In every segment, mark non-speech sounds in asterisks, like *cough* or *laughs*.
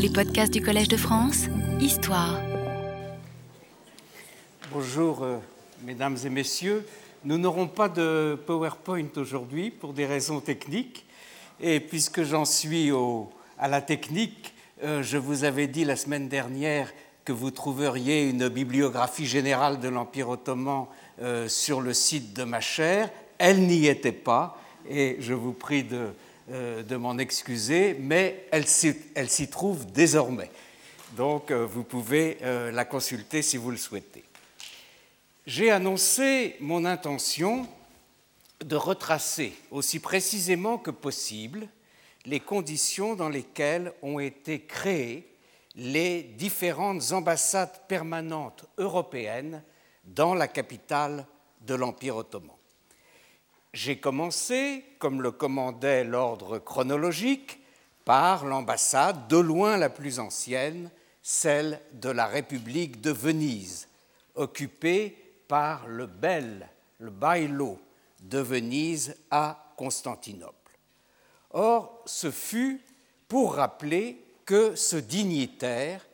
Les podcasts du Collège de France, Histoire. Bonjour, euh, mesdames et messieurs. Nous n'aurons pas de PowerPoint aujourd'hui pour des raisons techniques. Et puisque j'en suis à la technique, euh, je vous avais dit la semaine dernière que vous trouveriez une bibliographie générale de l'Empire ottoman euh, sur le site de ma chaire. Elle n'y était pas et je vous prie de, de m'en excuser, mais elle s'y trouve désormais. Donc euh, vous pouvez euh, la consulter si vous le souhaitez. J'ai annoncé mon intention de retracer aussi précisément que possible les conditions dans lesquelles ont été créées les différentes ambassades permanentes européennes dans la capitale de l'Empire ottoman. J'ai commencé, comme le commandait l'ordre chronologique, par l'ambassade de loin la plus ancienne, celle de la République de Venise, occupée par le bel, le bailo de Venise à Constantinople. Or, ce fut pour rappeler que ce dignitaire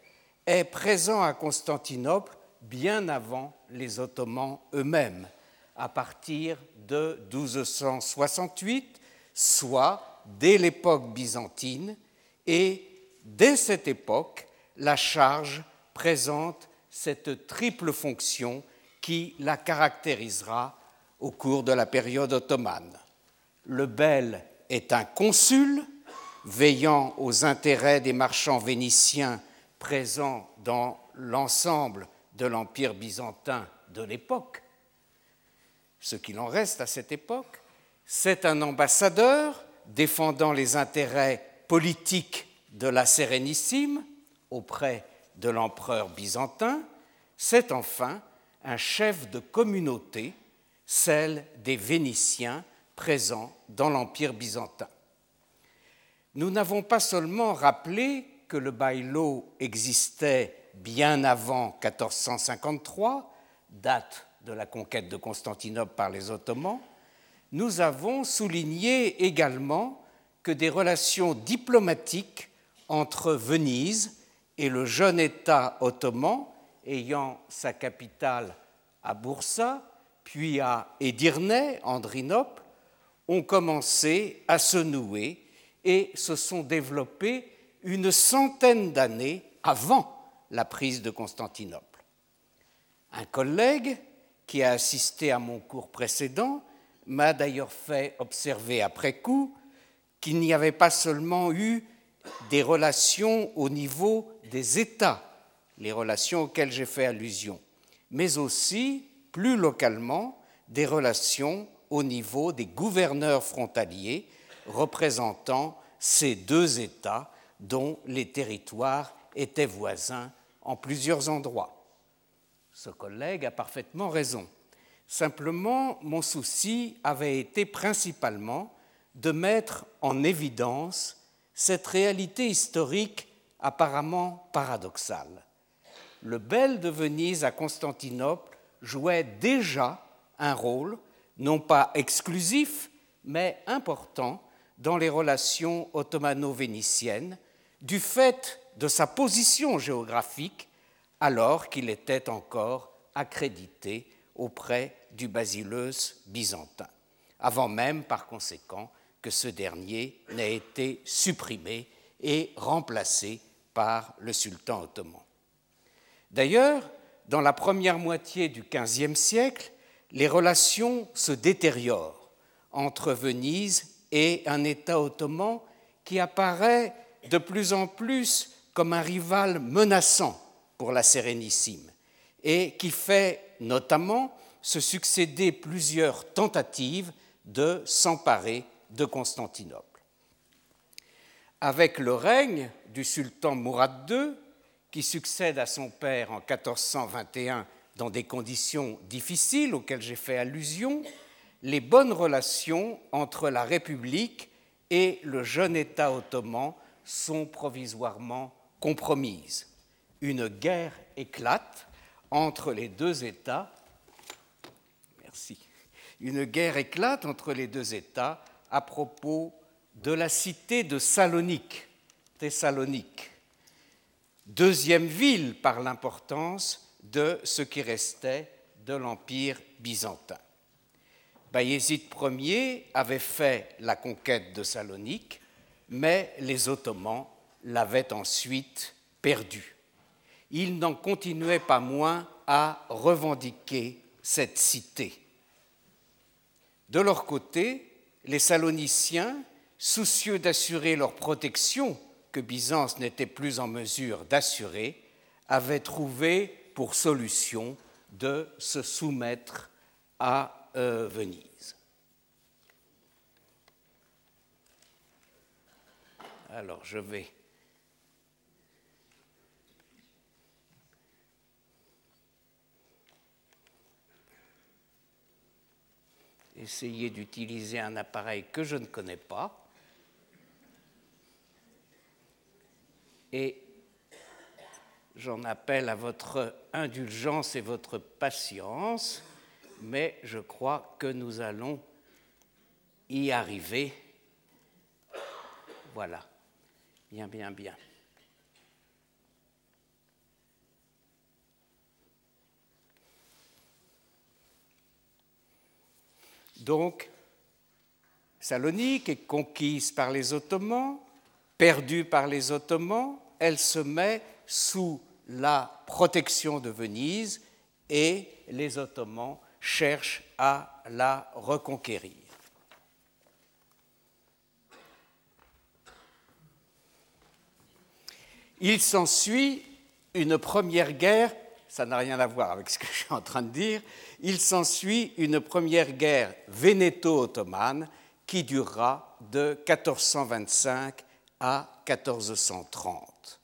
est présent à Constantinople bien avant les Ottomans eux-mêmes, à partir de 1268, soit dès l'époque byzantine, et dès cette époque, la charge présente cette triple fonction qui la caractérisera au cours de la période ottomane. Le bel est un consul veillant aux intérêts des marchands vénitiens présents dans l'ensemble de l'Empire byzantin de l'époque, ce qu'il en reste à cette époque, c'est un ambassadeur défendant les intérêts politiques de la Sérénissime auprès de l'empereur byzantin, c'est enfin un chef de communauté, celle des Vénitiens présents dans l'Empire byzantin. Nous n'avons pas seulement rappelé que le bailo existait bien avant 1453, date de la conquête de Constantinople par les Ottomans, nous avons souligné également que des relations diplomatiques entre Venise et le jeune État ottoman, ayant sa capitale à Boursa, puis à Edirne, Andrinople, ont commencé à se nouer et se sont développées une centaine d'années avant la prise de Constantinople. Un collègue qui a assisté à mon cours précédent, m'a d'ailleurs fait observer après coup qu'il n'y avait pas seulement eu des relations au niveau des États, les relations auxquelles j'ai fait allusion, mais aussi, plus localement, des relations au niveau des gouverneurs frontaliers représentant ces deux États dont les territoires étaient voisins en plusieurs endroits. Ce collègue a parfaitement raison. Simplement, mon souci avait été principalement de mettre en évidence cette réalité historique apparemment paradoxale. Le bel de Venise à Constantinople jouait déjà un rôle, non pas exclusif, mais important dans les relations ottomano-vénitiennes, du fait de sa position géographique alors qu'il était encore accrédité auprès du basileus byzantin, avant même par conséquent que ce dernier n'ait été supprimé et remplacé par le sultan ottoman. D'ailleurs, dans la première moitié du XVe siècle, les relations se détériorent entre Venise et un État ottoman qui apparaît de plus en plus comme un rival menaçant pour la Sérénissime et qui fait notamment se succéder plusieurs tentatives de s'emparer de Constantinople. Avec le règne du sultan Mourad II, qui succède à son père en 1421 dans des conditions difficiles auxquelles j'ai fait allusion, les bonnes relations entre la République et le jeune État ottoman sont provisoirement compromises une guerre éclate entre les deux États. Merci. Une guerre éclate entre les deux États à propos de la cité de Salonique, Thessalonique, deuxième ville par l'importance de ce qui restait de l'Empire byzantin. Bayezid Ier avait fait la conquête de Salonique, mais les Ottomans l'avaient ensuite perdue. Ils n'en continuaient pas moins à revendiquer cette cité. De leur côté, les Saloniciens, soucieux d'assurer leur protection que Byzance n'était plus en mesure d'assurer, avaient trouvé pour solution de se soumettre à euh, Venise. Alors je vais essayer d'utiliser un appareil que je ne connais pas. Et j'en appelle à votre indulgence et votre patience, mais je crois que nous allons y arriver. Voilà. Bien, bien, bien. Donc, Salonique est conquise par les Ottomans, perdue par les Ottomans, elle se met sous la protection de Venise et les Ottomans cherchent à la reconquérir. Il s'ensuit une première guerre, ça n'a rien à voir avec ce que je suis en train de dire, il s'ensuit une première guerre vénéto-ottomane qui durera de 1425 à 1430.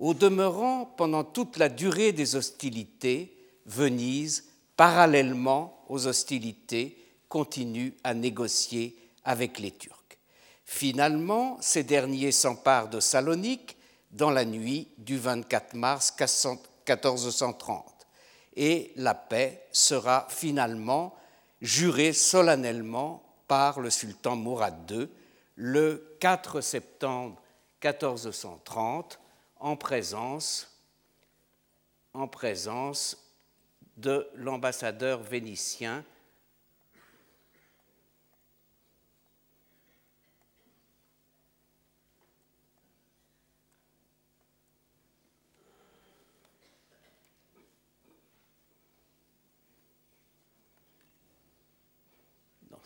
Au demeurant, pendant toute la durée des hostilités, Venise, parallèlement aux hostilités, continue à négocier avec les Turcs. Finalement, ces derniers s'emparent de Salonique dans la nuit du 24 mars 1430 et la paix sera finalement jurée solennellement par le sultan Mourad II le 4 septembre 1430 en présence, en présence de l'ambassadeur vénitien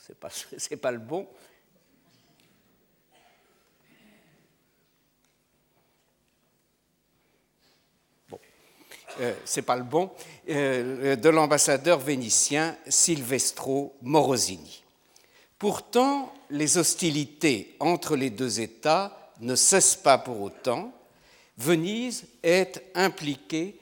c'est pas, *laughs* pas le bon. Bon, euh, c'est pas le bon, euh, de l'ambassadeur vénitien Silvestro Morosini. Pourtant, les hostilités entre les deux États ne cessent pas pour autant. Venise est impliquée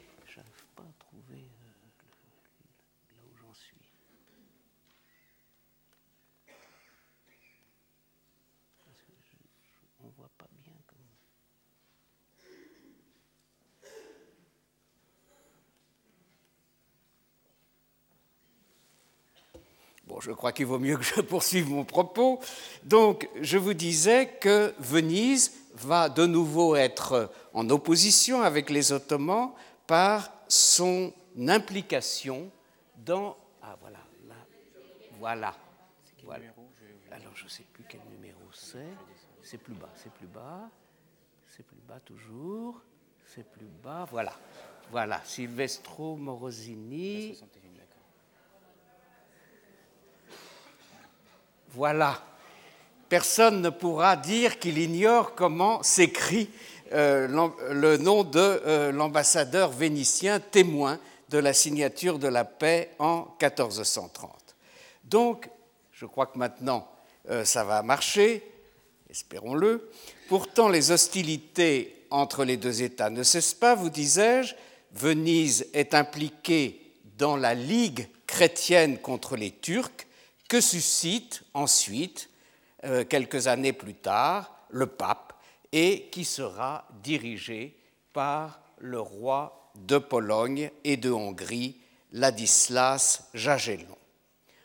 je crois qu'il vaut mieux que je *laughs* poursuive mon propos. Donc, je vous disais que Venise va de nouveau être en opposition avec les Ottomans par son implication dans... Ah, voilà, là, voilà. voilà. Alors, je ne sais plus quel numéro c'est. C'est plus bas, c'est plus bas. C'est plus bas toujours. C'est plus bas. Voilà. Voilà, Silvestro Morosini. Voilà. Personne ne pourra dire qu'il ignore comment s'écrit euh, le nom de euh, l'ambassadeur vénitien témoin de la signature de la paix en 1430. Donc, je crois que maintenant euh, ça va marcher, espérons-le. Pourtant, les hostilités entre les deux États ne cessent pas, vous disais-je. Venise est impliquée dans la Ligue chrétienne contre les Turcs, que suscite ensuite, euh, quelques années plus tard, le pape, et qui sera dirigé par le roi de Pologne et de Hongrie, Ladislas Jagellon.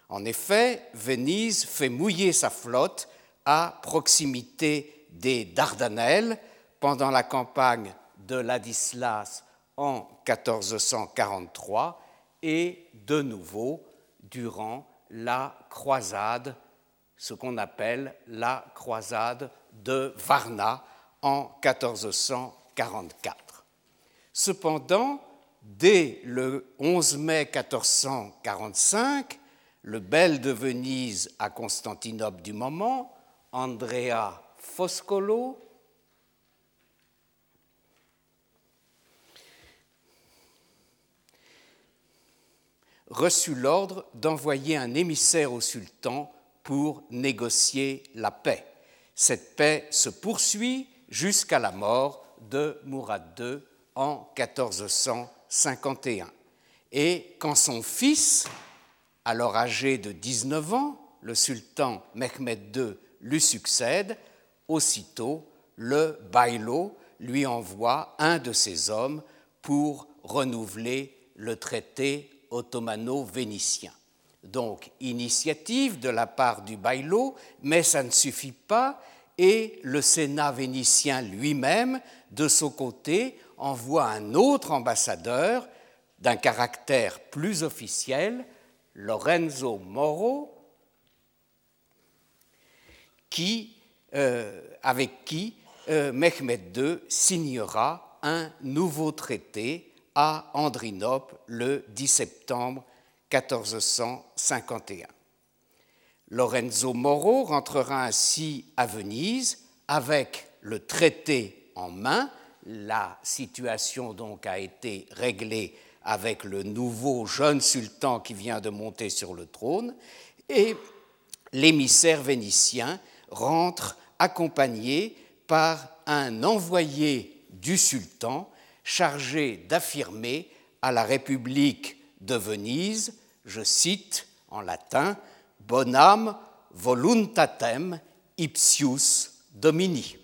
En effet, Venise fait mouiller sa flotte à proximité des Dardanelles pendant la campagne de Ladislas en 1443 et de nouveau durant la croisade, ce qu'on appelle la croisade de Varna en 1444. Cependant, dès le 11 mai 1445, le bel de Venise à Constantinople du moment, Andrea Foscolo, reçut l'ordre d'envoyer un émissaire au sultan pour négocier la paix. Cette paix se poursuit jusqu'à la mort de Mourad II en 1451. Et quand son fils, alors âgé de 19 ans, le sultan Mehmed II lui succède, aussitôt le Bailo lui envoie un de ses hommes pour renouveler le traité ottomano-vénitien. Donc, initiative de la part du Bailo, mais ça ne suffit pas, et le Sénat vénitien lui-même, de son côté, envoie un autre ambassadeur d'un caractère plus officiel, Lorenzo Moro, qui, euh, avec qui euh, Mehmed II signera un nouveau traité à Andrinople le 10 septembre 1451. Lorenzo Moro rentrera ainsi à Venise avec le traité en main. La situation donc a été réglée avec le nouveau jeune sultan qui vient de monter sur le trône et l'émissaire vénitien rentre accompagné par un envoyé du sultan chargé d'affirmer à la République de Venise, je cite en latin, Bonam voluntatem ipsius domini.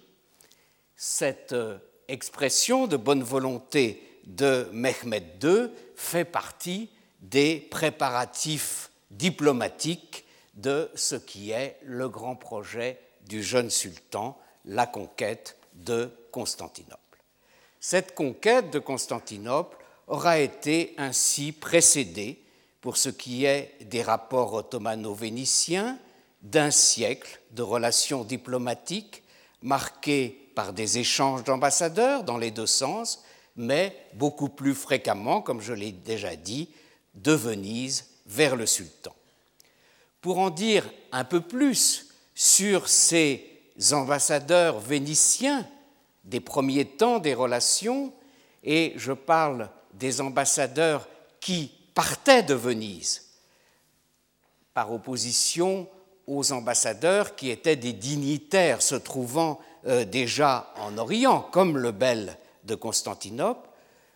Cette euh, expression de bonne volonté de Mehmed II fait partie des préparatifs diplomatiques de ce qui est le grand projet du jeune sultan, la conquête de Constantinople. Cette conquête de Constantinople aura été ainsi précédée, pour ce qui est des rapports ottomano-vénitiens, d'un siècle de relations diplomatiques marquées par des échanges d'ambassadeurs dans les deux sens, mais beaucoup plus fréquemment, comme je l'ai déjà dit, de Venise vers le sultan. Pour en dire un peu plus sur ces ambassadeurs vénitiens des premiers temps des relations, et je parle des ambassadeurs qui partaient de Venise, par opposition aux ambassadeurs qui étaient des dignitaires se trouvant euh, déjà en Orient, comme le bel de Constantinople,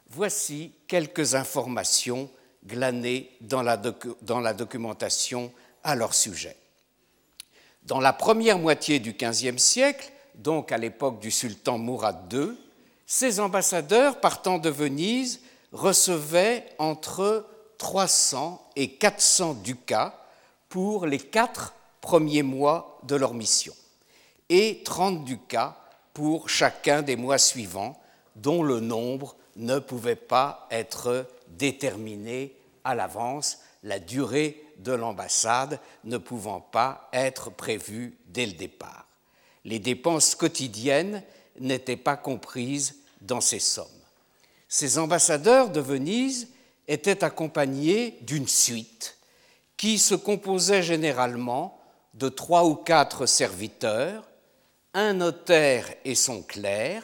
voici quelques informations glanées dans la, dans la documentation à leur sujet. Dans la première moitié du XVe siècle, donc à l'époque du sultan Mourad II, ces ambassadeurs partant de Venise recevaient entre 300 et 400 ducats pour les quatre premiers mois de leur mission et 30 ducats pour chacun des mois suivants dont le nombre ne pouvait pas être déterminé à l'avance, la durée de l'ambassade ne pouvant pas être prévue dès le départ les dépenses quotidiennes n'étaient pas comprises dans ces sommes. Ces ambassadeurs de Venise étaient accompagnés d'une suite qui se composait généralement de trois ou quatre serviteurs, un notaire et son clerc,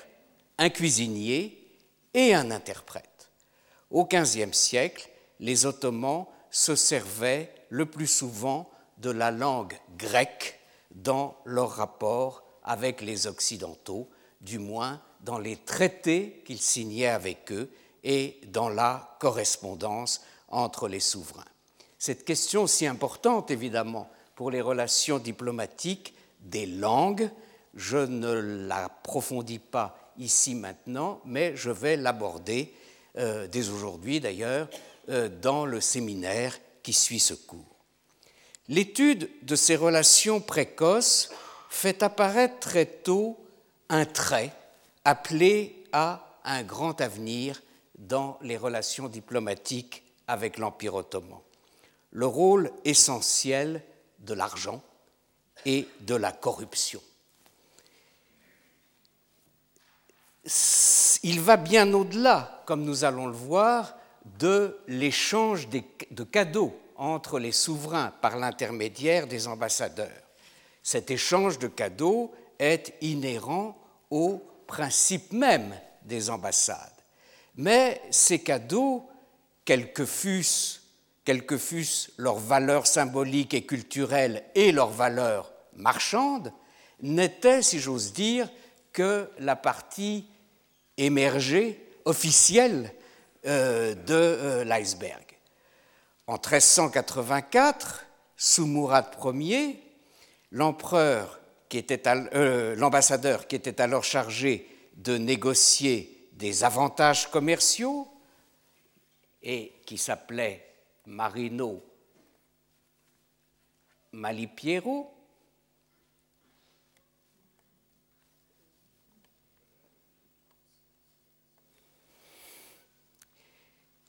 un cuisinier et un interprète. Au XVe siècle, les Ottomans se servaient le plus souvent de la langue grecque dans leurs rapports avec les Occidentaux, du moins dans les traités qu'ils signaient avec eux et dans la correspondance entre les souverains. Cette question si importante, évidemment, pour les relations diplomatiques des langues, je ne l'approfondis pas ici maintenant, mais je vais l'aborder euh, dès aujourd'hui d'ailleurs euh, dans le séminaire qui suit ce cours. L'étude de ces relations précoces fait apparaître très tôt un trait appelé à un grand avenir dans les relations diplomatiques avec l'Empire ottoman. Le rôle essentiel de l'argent et de la corruption. Il va bien au-delà, comme nous allons le voir, de l'échange de cadeaux entre les souverains par l'intermédiaire des ambassadeurs. Cet échange de cadeaux est inhérent au principe même des ambassades. Mais ces cadeaux, quels que fussent, quelles leurs valeurs symboliques et culturelles et leurs valeurs marchandes, n'étaient, si j'ose dire, que la partie émergée, officielle euh, de euh, l'iceberg. En 1384, sous Mourad Ier, l'empereur euh, l'ambassadeur qui était alors chargé de négocier des avantages commerciaux et qui s'appelait Marino Malipiero,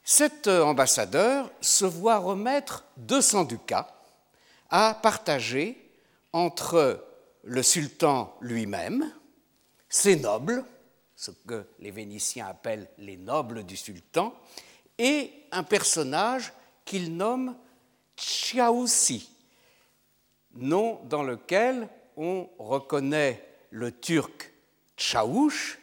Cet ambassadeur se voit remettre 200 ducats à partager entre le sultan lui-même, ses nobles, ce que les Vénitiens appellent les nobles du sultan, et un personnage qu'il nomme Tchaoussi, nom dans lequel on reconnaît le turc Tchaouch,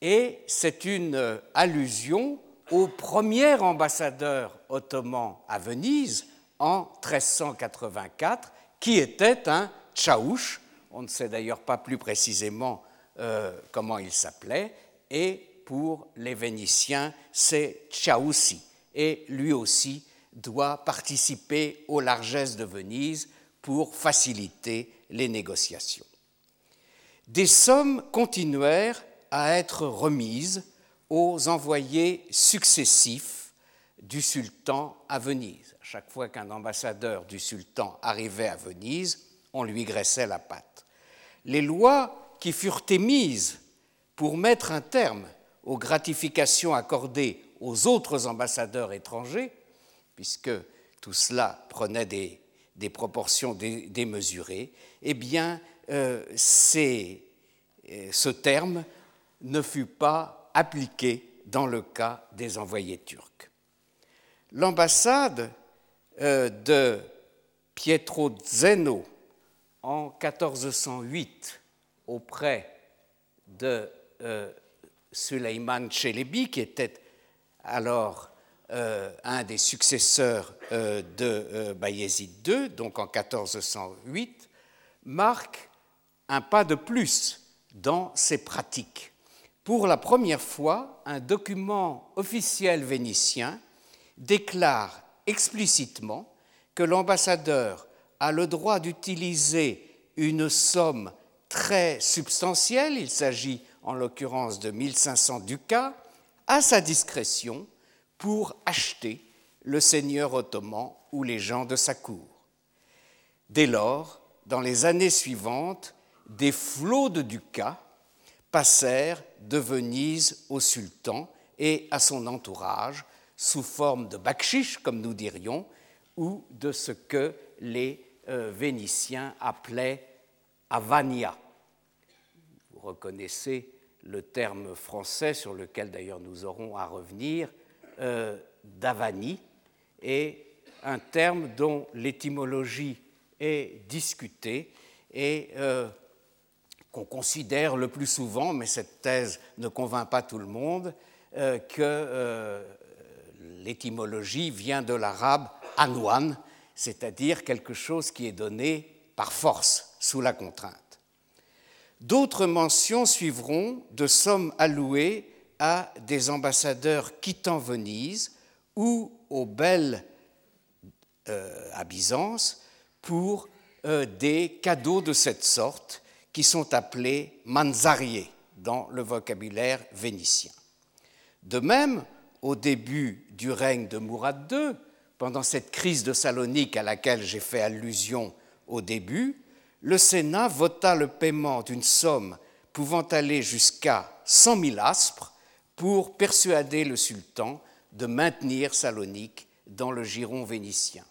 et c'est une allusion au premier ambassadeur ottoman à Venise en 1384, qui était un Tchaouch, on ne sait d'ailleurs pas plus précisément euh, comment il s'appelait, et pour les Vénitiens, c'est Tchaoussi. Et lui aussi doit participer aux largesses de Venise pour faciliter les négociations. Des sommes continuèrent à être remises aux envoyés successifs du sultan à Venise. À chaque fois qu'un ambassadeur du sultan arrivait à Venise, on lui graissait la patte. Les lois qui furent émises pour mettre un terme aux gratifications accordées aux autres ambassadeurs étrangers, puisque tout cela prenait des, proportions démesurées, eh bien, euh, euh, ce terme ne fut pas appliqué dans le cas des envoyés turcs. L'ambassade euh, de Pietro Zeno en 1408 auprès de euh, Suleiman Chelebi, qui était alors euh, un des successeurs euh, de Bayezid II, donc en 1408, marque un pas de plus dans ses pratiques. Pour la première fois, un document officiel vénitien déclare explicitement que l'ambassadeur a le droit d'utiliser une somme très substantielle, il s'agit en l'occurrence de 1500 ducats, à sa discrétion pour acheter le seigneur ottoman ou les gens de sa cour. Dès lors, dans les années suivantes, des flots de ducats passèrent de Venise au sultan et à son entourage sous forme de bakshish, comme nous dirions, ou de ce que les vénitien appelait Avania. Vous reconnaissez le terme français sur lequel d'ailleurs nous aurons à revenir, euh, d'Avani, et un terme dont l'étymologie est discutée et euh, qu'on considère le plus souvent, mais cette thèse ne convainc pas tout le monde, que l'étymologie vient de l'arabe anouan, c'est-à-dire quelque chose qui est donné par force, sous la contrainte. D'autres mentions suivront de sommes allouées à des ambassadeurs quittant Venise ou aux belles euh, à Byzance pour euh, des cadeaux de cette sorte qui sont appelés manzariés dans le vocabulaire vénitien. De même, au début du règne de Mourad II, pendant cette crise de Salonique à laquelle j'ai fait allusion au début, le Sénat vota le paiement d'une somme pouvant aller jusqu'à 100 000 aspres pour persuader le sultan de maintenir Salonique dans le giron vénitien.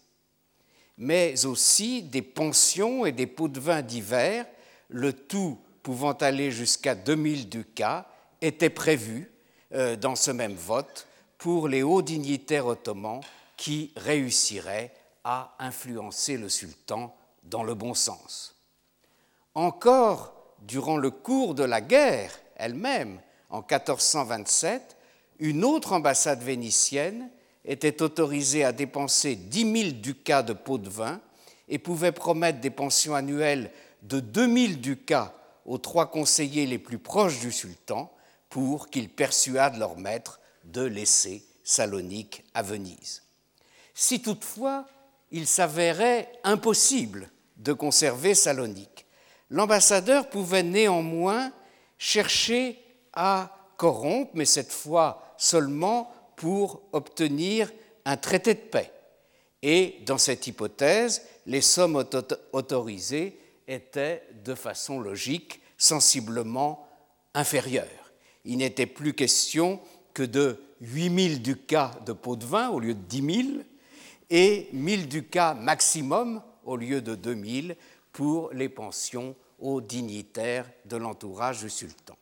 Mais aussi des pensions et des pots de vin divers, le tout pouvant aller jusqu'à 2000 ducats, étaient prévus euh, dans ce même vote pour les hauts dignitaires ottomans qui réussiraient à influencer le sultan dans le bon sens. Encore durant le cours de la guerre elle-même, en 1427, une autre ambassade vénitienne était autorisée à dépenser 10 000 ducats de pots de vin et pouvait promettre des pensions annuelles de 2 000 ducats aux trois conseillers les plus proches du sultan pour qu'ils persuadent leur maître de laisser Salonique à Venise. Si toutefois il s'avérait impossible de conserver Salonique, l'ambassadeur pouvait néanmoins chercher à corrompre, mais cette fois seulement pour obtenir un traité de paix. Et dans cette hypothèse, les sommes autorisées étaient de façon logique sensiblement inférieures. Il n'était plus question que de 8000 ducats de pots de vin au lieu de 10 000 et 1000 ducats maximum au lieu de 2000 pour les pensions aux dignitaires de l'entourage du sultan.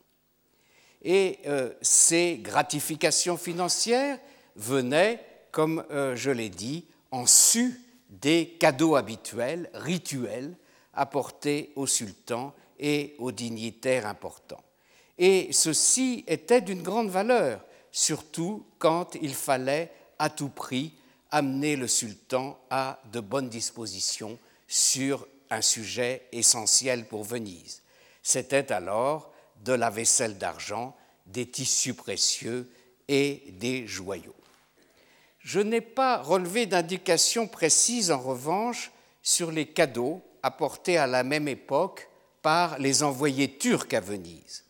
Et euh, ces gratifications financières venaient, comme euh, je l'ai dit, en su des cadeaux habituels, rituels, apportés au sultan et aux dignitaires importants. Et ceci était d'une grande valeur, surtout quand il fallait à tout prix amener le sultan à de bonnes dispositions sur un sujet essentiel pour Venise. C'était alors de la vaisselle d'argent, des tissus précieux et des joyaux. Je n'ai pas relevé d'indications précises en revanche sur les cadeaux apportés à la même époque par les envoyés turcs à Venise,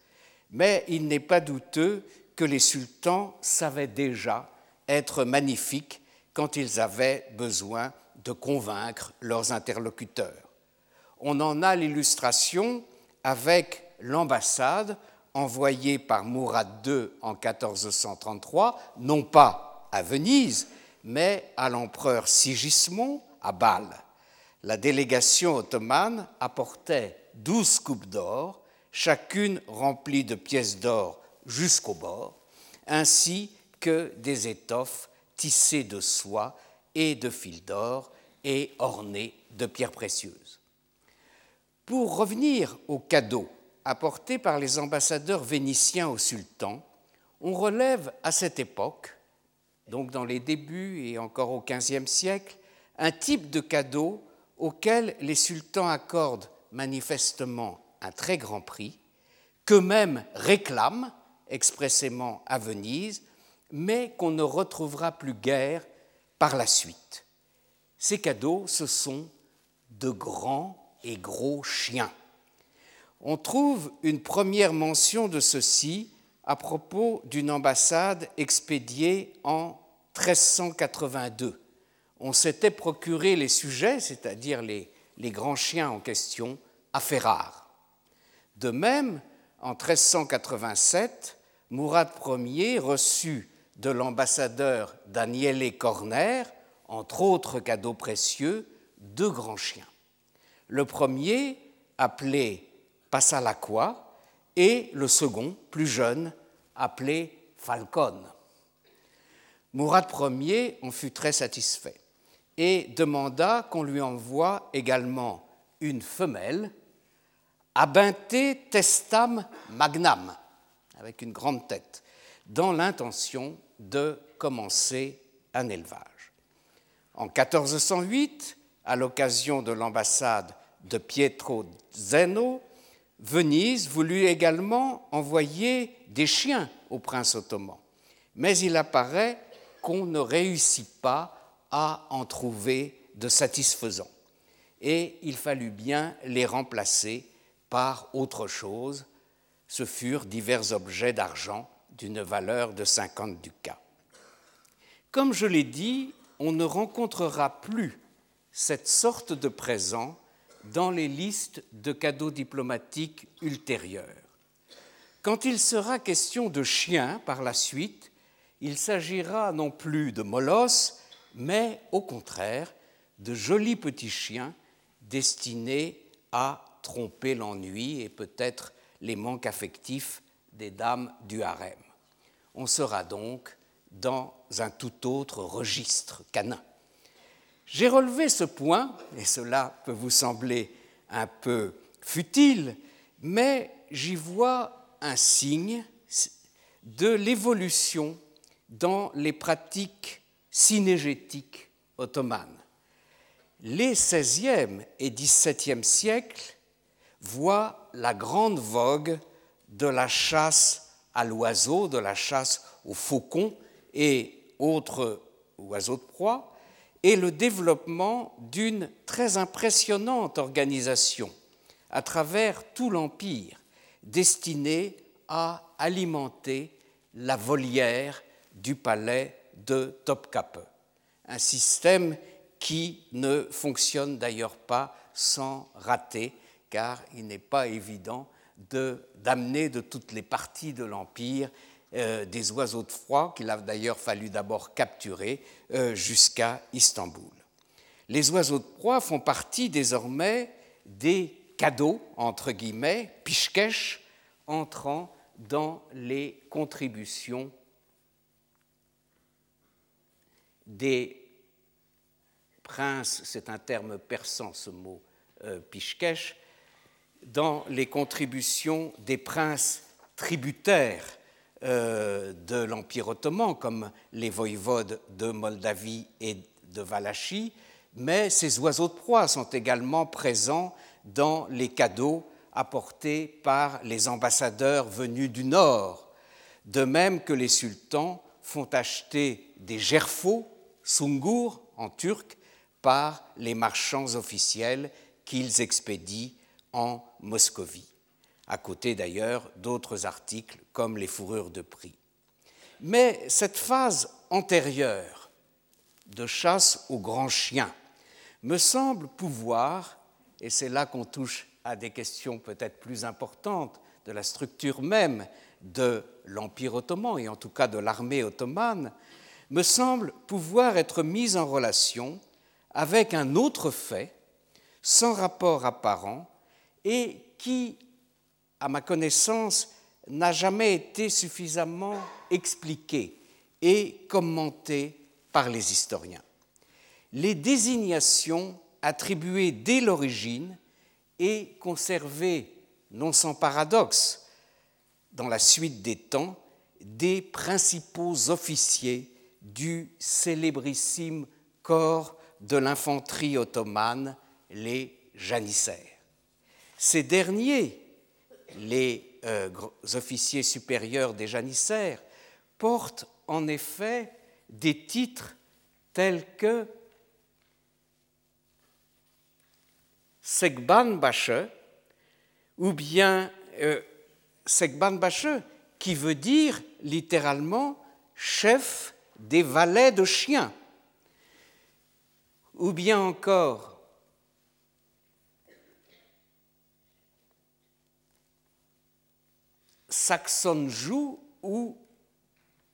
mais il n'est pas douteux que les sultans savaient déjà être magnifiques quand ils avaient besoin de convaincre leurs interlocuteurs. On en a l'illustration avec l'ambassade envoyée par Mourad II en 1433, non pas à Venise, mais à l'empereur Sigismond à Bâle. La délégation ottomane apportait douze coupes d'or, chacune remplie de pièces d'or jusqu'au bord, ainsi que des étoffes tissées de soie et de fil d'or et ornées de pierres précieuses. Pour revenir aux cadeaux apportés par les ambassadeurs vénitiens au sultan, on relève à cette époque, donc dans les débuts et encore au XVe siècle, un type de cadeau auquel les sultans accordent manifestement un très grand prix, qu'eux-mêmes réclament expressément à Venise, mais qu'on ne retrouvera plus guère par la suite. Ces cadeaux, ce sont de grands et gros chiens. On trouve une première mention de ceci à propos d'une ambassade expédiée en 1382. On s'était procuré les sujets, c'est-à-dire les, grands chiens en question, à Ferrare. De même, en 1387, Mourad Ier reçut de l'ambassadeur Daniele Corner, entre autres cadeaux précieux, deux grands chiens. Le premier, appelé Passalaqua, et le second, plus jeune, appelé Falcon. Mourad Ier en fut très satisfait et demanda qu'on lui envoie également une femelle, Abinte testam magnam, avec une grande tête, dans l'intention de commencer un élevage. En 1408, à l'occasion de l'ambassade de Pietro Zeno, Venise voulut également envoyer des chiens au prince ottoman, mais il apparaît qu'on ne réussit pas à en trouver de satisfaisants. Et il fallut bien les remplacer par autre chose. Ce furent divers objets d'argent d'une valeur de 50 ducats. Comme je l'ai dit, on ne rencontrera plus cette sorte de présent dans les listes de cadeaux diplomatiques ultérieures. Quand il sera question de chiens par la suite, il s'agira non plus de molosses, mais au contraire de jolis petits chiens destinés à tromper l'ennui et peut-être les manques affectifs des dames du harem. On sera donc dans un tout autre registre canin. J'ai relevé ce point, et cela peut vous sembler un peu futile, mais j'y vois un signe de l'évolution dans les pratiques synégétiques ottomanes. Les XVIe et XVIIe siècles voient la grande vogue de la chasse à l'oiseau, de la chasse aux faucons et autres oiseaux de proie, et le développement d'une très impressionnante organisation à travers tout l'Empire destinée à alimenter la volière du palais de Topkapi, un système qui ne fonctionne d'ailleurs pas sans rater, car il n'est pas évident d'amener de, toutes les parties de l'Empire euh, des oiseaux de froid qu'il a d'ailleurs fallu d'abord capturer euh, jusqu'à Istanbul. Les oiseaux de proie font partie désormais des cadeaux, entre guillemets, pishkesh, entrant dans les contributions des princes, c'est un terme persan ce mot euh, pishkesh, dans les contributions des princes tributaires euh, de l'Empire ottoman, comme les voïvodes de Moldavie et de Valachie, mais ces oiseaux de proie sont également présents dans les cadeaux apportés par les ambassadeurs venus du Nord, de même que les sultans font acheter des gerfaux, sungur en turc, par les marchands officiels qu'ils expédient en Moscovie, à côté d'ailleurs d'autres articles comme les fourrures de prix. Mais cette phase antérieure de chasse aux grands chiens me semble pouvoir, et c'est là qu'on touche à des questions peut-être plus importantes de la structure même de l'Empire ottoman, et en tout cas de l'armée ottomane, me semble pouvoir être mise en relation avec un autre fait, sans rapport apparent, et qui, à ma connaissance, n'a jamais été suffisamment expliqué et commenté par les historiens. Les désignations attribuées dès l'origine et conservées, non sans paradoxe, dans la suite des temps, des principaux officiers du célébrissime corps de l'infanterie ottomane, les janissaires. Ces derniers, les euh, officiers supérieurs des janissaires, portent en effet des titres tels que Sekban Bache, ou bien euh, Sekban Bache, qui veut dire littéralement chef des valets de chiens, ou bien encore Saxonjou ou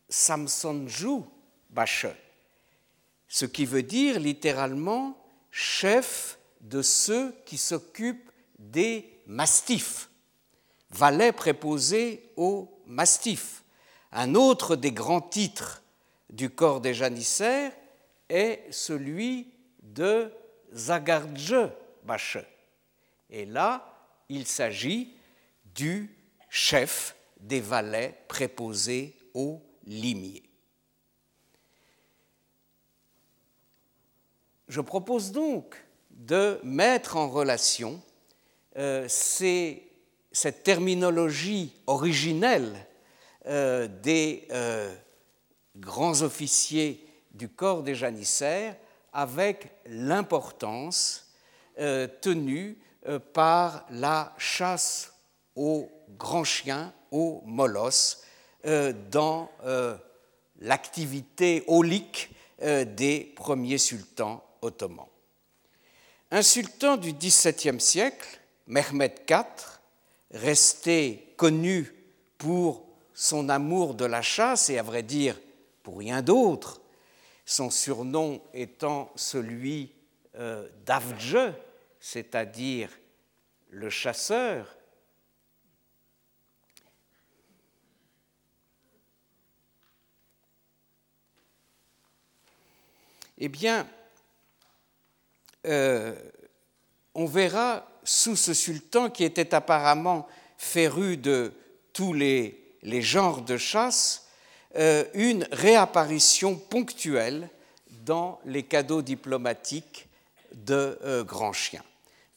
Samsonjou Bache, ce qui veut dire littéralement chef de ceux qui s'occupent des mastifs, valet préposé aux mastifs. Un autre des grands titres du corps des janissaires est celui de Zagardje Bache. Et là, il s'agit du chef des valets préposés aux limiers. Je propose donc de mettre en relation euh, cette terminologie originelle euh, des euh, grands officiers du corps des janissaires avec l'importance tenue par la chasse aux grands chiens, aux molosses, euh, dans euh, l'activité aulique euh, des premiers sultans ottomans. Un sultan du XVIIe siècle, Mehmed IV, resté connu pour son amour de la chasse et à vrai dire pour rien d'autre, son surnom étant celui d'Avdje, c'est-à-dire le chasseur, eh bien, euh, on verra sous ce sultan qui était apparemment féru de tous les, genres de chasse, euh, une réapparition ponctuelle dans les cadeaux diplomatiques de euh, Grand Chien.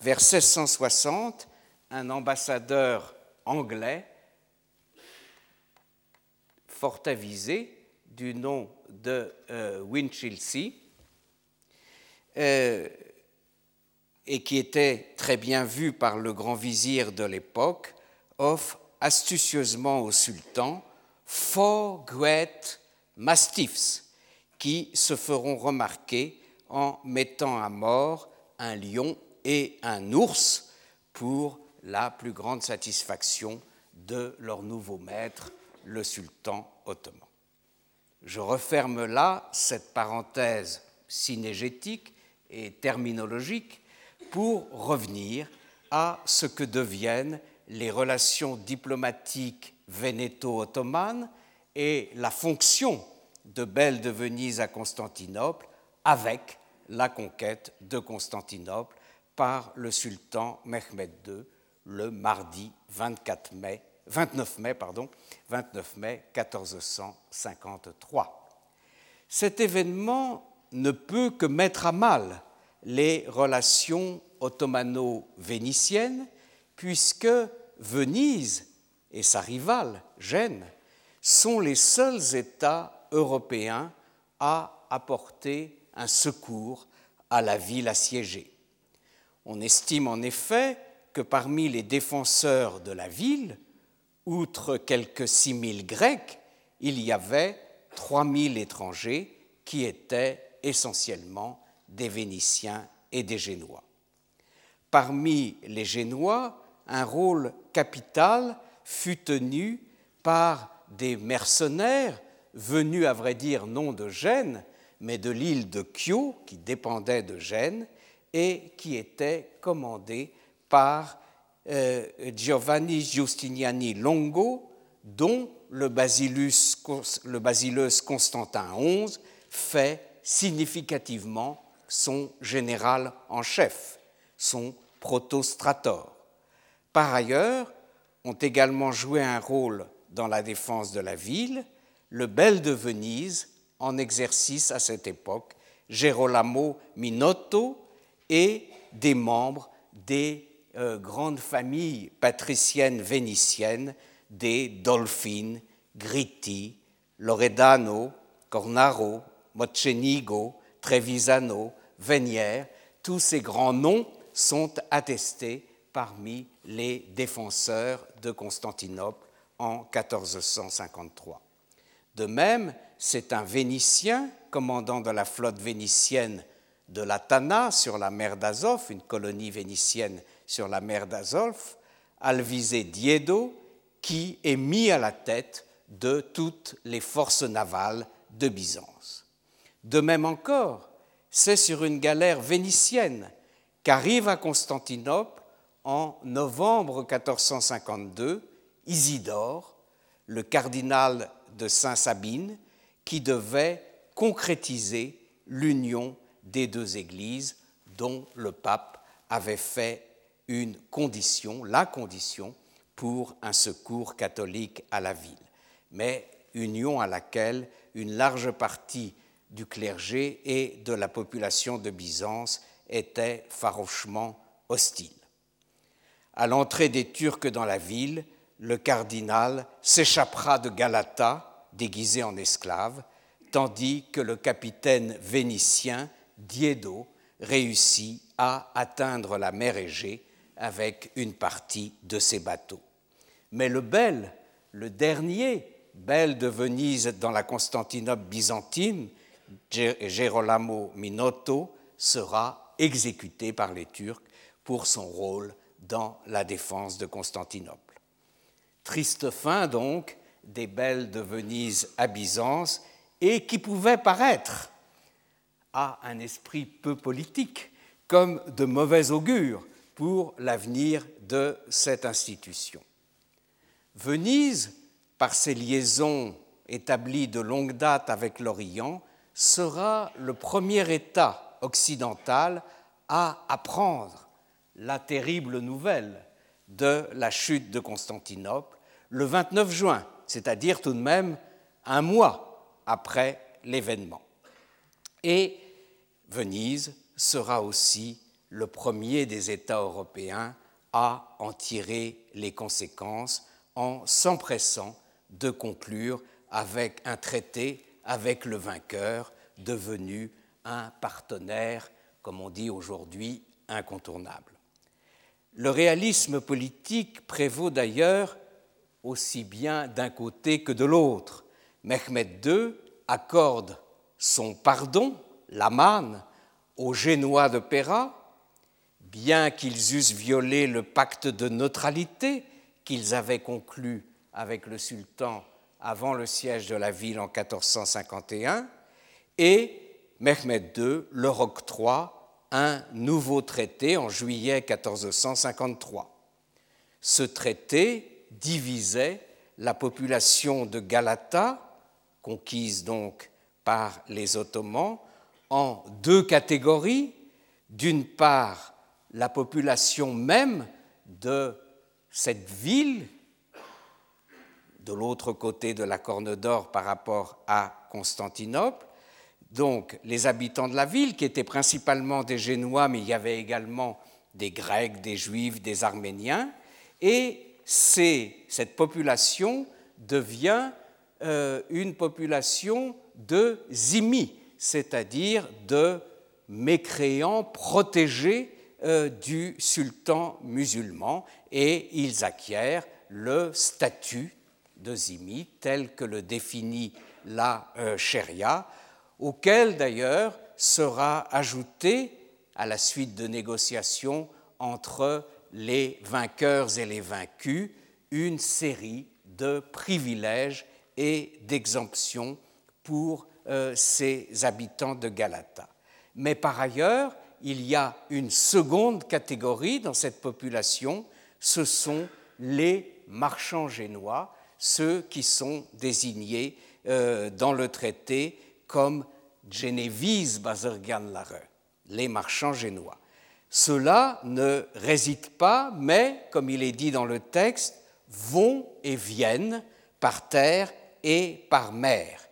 Vers 1660, un ambassadeur anglais fort avisé du nom de Winchelsea euh, et qui était très bien vu par le grand vizir de l'époque, offre astucieusement au sultan four great mastiffs qui se feront remarquer en mettant à mort un lion et un ours pour la plus grande satisfaction de leur nouveau maître, le sultan ottoman. Je referme là cette parenthèse synégétique et terminologique pour revenir à ce que deviennent les relations diplomatiques vénéto-ottomanes et la fonction de Belle de Venise à Constantinople avec la conquête de Constantinople par le sultan Mehmed II le mardi 24 mai, 29 mai, pardon, 29 mai 1453. Cet événement ne peut que mettre à mal les relations ottomano-vénitiennes, puisque Venise et sa rivale, Gênes, sont les seuls États européens à apporter un secours à la ville assiégée. On estime en effet que parmi les défenseurs de la ville, outre quelques 6000 Grecs, il y avait 3000 étrangers qui étaient essentiellement des Vénitiens et des Génois. Parmi les Génois, un rôle capital fut tenu par des mercenaires venus, à vrai dire, non de Gênes, mais de l'île de Chio, qui dépendait de Gênes, et qui était commandés par euh, Giovanni Giustiniani Longo, dont le, Basilus, le Basileus Constantin XI fait significativement son général en chef, son protostrator. Par ailleurs, ont également joué un rôle dans la défense de la ville le bel de Venise, en exercice à cette époque, Gerolamo Minotto et des membres des euh, grandes familles patriciennes vénitiennes des Dolphine, Gritti, Loredano, Cornaro, Mocenigo, Trevisano, Vénière, tous ces grands noms sont attestés parmi les défenseurs de Constantinople en 1453. De même, c'est un Vénitien, commandant de la flotte vénitienne de la Tana sur la mer d'Azov, une colonie vénitienne sur la mer d'Azov, Alvisé Diedo, qui est mis à la tête de toutes les forces navales de Byzance. De même encore, c'est sur une galère vénitienne qu'arrive à Constantinople en novembre 1452 Isidore, le cardinal de Saint-Sabine, qui devait concrétiser l'union des deux églises dont le pape avait fait une condition, la condition pour un secours catholique à la ville, mais union à laquelle une large partie du clergé et de la population de Byzance était farouchement hostile. À l'entrée des Turcs dans la ville, le cardinal s'échappera de Galata, déguisé en esclave, tandis que le capitaine vénitien Diedo réussit à atteindre la mer Égée avec une partie de ses bateaux. Mais le bel, le dernier bel de Venise dans la Constantinople byzantine, Gerolamo Minotto sera exécuté par les Turcs pour son rôle dans la défense de Constantinople. Triste fin donc des belles de Venise à Byzance et qui pouvait paraître à un esprit peu politique comme de mauvais augure pour l'avenir de cette institution. Venise, par ses liaisons établies de longue date avec l'Orient, sera le premier État occidental à apprendre la terrible nouvelle de la chute de Constantinople le 29 juin, c'est-à-dire tout de même un mois après l'événement. Et Venise sera aussi le premier des États européens à en tirer les conséquences en s'empressant de conclure avec un traité avec le vainqueur devenu un partenaire, comme on dit aujourd'hui, incontournable. Le réalisme politique prévaut d'ailleurs aussi bien d'un côté que de l'autre. Mehmed II accorde son pardon, l'aman, aux Génois de Péra, bien qu'ils eussent violé le pacte de neutralité qu'ils avaient conclu avec le sultan avant le siège de la ville en 1451, et Mehmed II leur octroie un nouveau traité en juillet 1453. Ce traité divisait la population de Galata, conquise donc par les Ottomans, en deux catégories. D'une part, la population même de cette ville, de l'autre côté de la Corne d'Or par rapport à Constantinople, donc les habitants de la ville, qui étaient principalement des Génois, mais il y avait également des Grecs, des Juifs, des Arméniens, et cette population devient euh, une population de zimi, c'est-à-dire de mécréants protégés euh, du sultan musulman, et ils acquièrent le statut de zimi tel que le définit la euh, auquel d'ailleurs sera ajouté, à la suite de négociations entre les vainqueurs et les vaincus, une série de privilèges et d'exemptions pour euh, ces habitants de Galata. Mais par ailleurs, il y a une seconde catégorie dans cette population, ce sont les marchands génois, ceux qui sont désignés euh, dans le traité comme Genevies Bazerganlare, les marchands génois. Cela ne réside pas, mais, comme il est dit dans le texte, vont et viennent par terre et par mer.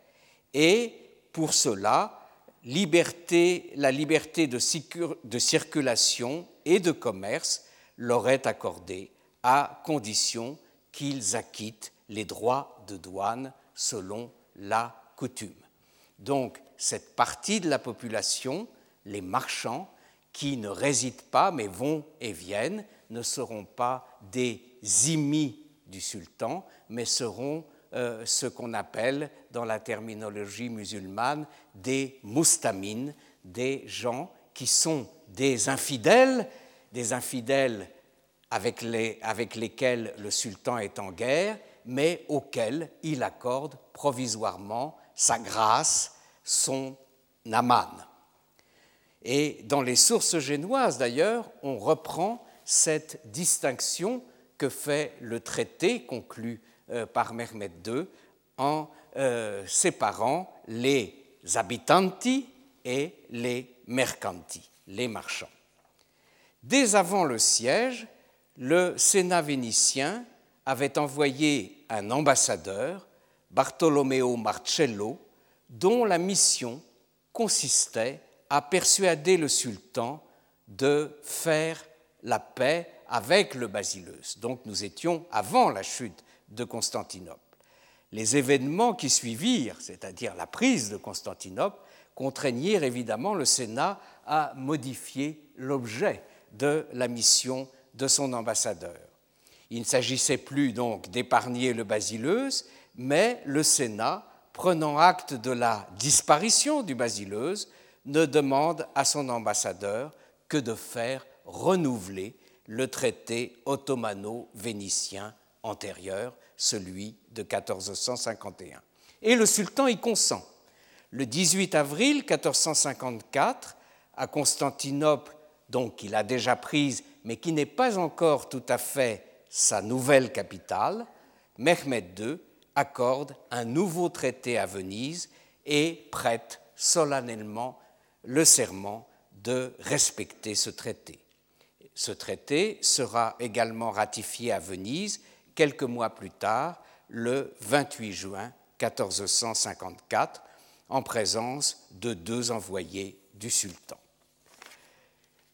Et pour cela, la liberté de, de circulation et de commerce leur est accordée à condition qu'ils acquittent les droits de douane selon la coutume. Donc, cette partie de la population, les marchands, qui ne résident pas mais vont et viennent, ne seront pas des immis du sultan, mais seront euh, ce qu'on appelle dans la terminologie musulmane des mustamines, des gens qui sont des infidèles, des infidèles avec, les, avec lesquels le sultan est en guerre, mais auxquels il accorde provisoirement sa grâce son Naman. Et dans les sources génoises, d'ailleurs, on reprend cette distinction que fait le traité conclu euh, par Mehmed II en euh, séparant les habitanti et les mercanti, les marchands. Dès avant le siège, le Sénat vénitien avait envoyé un ambassadeur, Bartolomeo Marcello, dont la mission consistait à persuader le sultan de faire la paix avec le basileus. Donc nous étions avant la chute de Constantinople. Les événements qui suivirent, c'est-à-dire la prise de Constantinople, contraignirent évidemment le Sénat à modifier l'objet de la mission de son ambassadeur. Il ne s'agissait plus donc d'épargner le basileus, mais le Sénat prenant acte de la disparition du basileuse, ne demande à son ambassadeur que de faire renouveler le traité ottomano-vénitien antérieur, celui de 1451. Et le sultan y consent. Le 18 avril 1454, à Constantinople, donc qu'il a déjà prise, mais qui n'est pas encore tout à fait sa nouvelle capitale, Mehmed II accorde un nouveau traité à Venise et prête solennellement le serment de respecter ce traité. Ce traité sera également ratifié à Venise quelques mois plus tard, le 28 juin 1454, en présence de deux envoyés du sultan.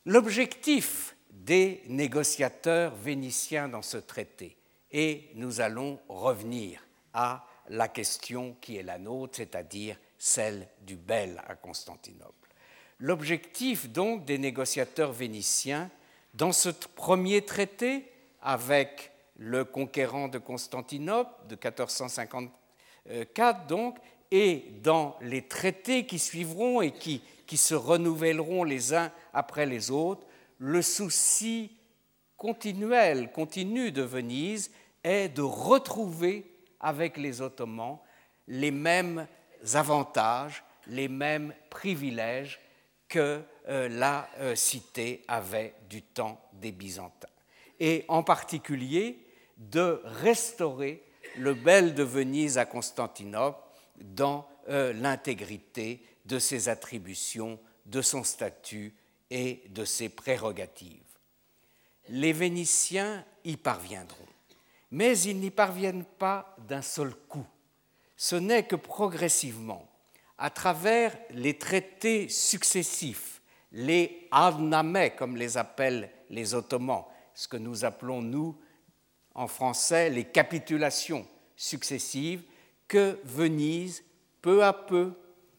L'objectif des négociateurs vénitiens dans ce traité, et nous allons revenir à la question qui est la nôtre, c'est-à-dire celle du bel à Constantinople. L'objectif donc des négociateurs vénitiens dans ce premier traité avec le conquérant de Constantinople de 1454 donc, et dans les traités qui suivront et qui, qui se renouvelleront les uns après les autres, le souci continuel, continu de Venise est de retrouver avec les Ottomans les mêmes avantages, les mêmes privilèges que euh, la euh, cité avait du temps des Byzantins. Et en particulier de restaurer le bel de Venise à Constantinople dans euh, l'intégrité de ses attributions, de son statut et de ses prérogatives. Les Vénitiens y parviendront, mais ils n'y parviennent pas d'un seul coup. Ce n'est que progressivement, à travers les traités successifs, les adnamés, comme les appellent les Ottomans, ce que nous appelons, nous, en français, les capitulations successives, que Venise, peu à peu,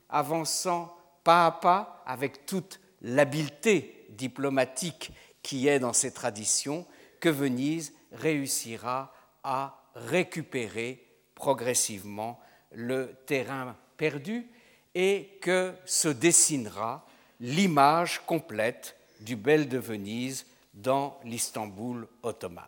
avançant pas à pas, avec toute l'habileté diplomatique qui est dans ces traditions, que Venise réussira à récupérer progressivement le terrain perdu et que se dessinera l'image complète du bel de Venise dans l'Istanbul ottomane.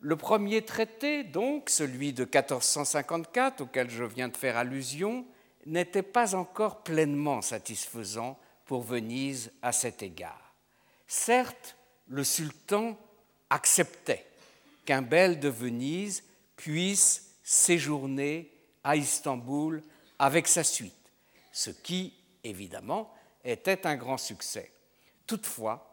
Le premier traité, donc, celui de 1454, auquel je viens de faire allusion, n'était pas encore pleinement satisfaisant pour Venise à cet égard. Certes, le sultan acceptait qu'un bel de Venise puisse séjourner à Istanbul avec sa suite, ce qui, évidemment, était un grand succès. Toutefois,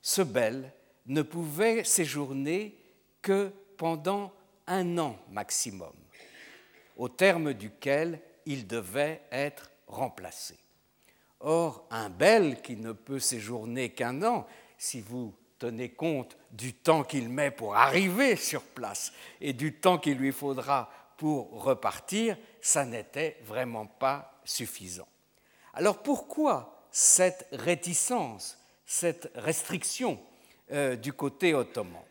ce bel ne pouvait séjourner que pendant un an maximum, au terme duquel il devait être remplacé. Or, bel qui ne peut séjourner qu'un an, si vous tenez compte du temps qu'il met pour arriver sur place et du temps qu'il lui faudra pour repartir, ça n'était vraiment pas suffisant. Alors pourquoi cette réticence, cette restriction euh, du côté ottoman?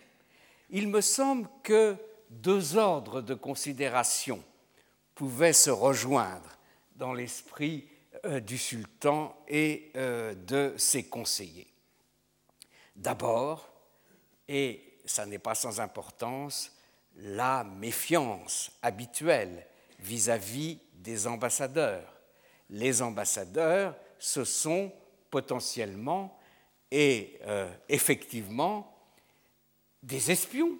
Il me semble que deux ordres de considération pouvaient se rejoindre dans l'esprit du sultan et euh, de ses conseillers. D'abord, et ça n'est pas sans importance, la méfiance habituelle vis-à-vis des ambassadeurs. Les ambassadeurs, ce sont potentiellement et euh, effectivement des espions,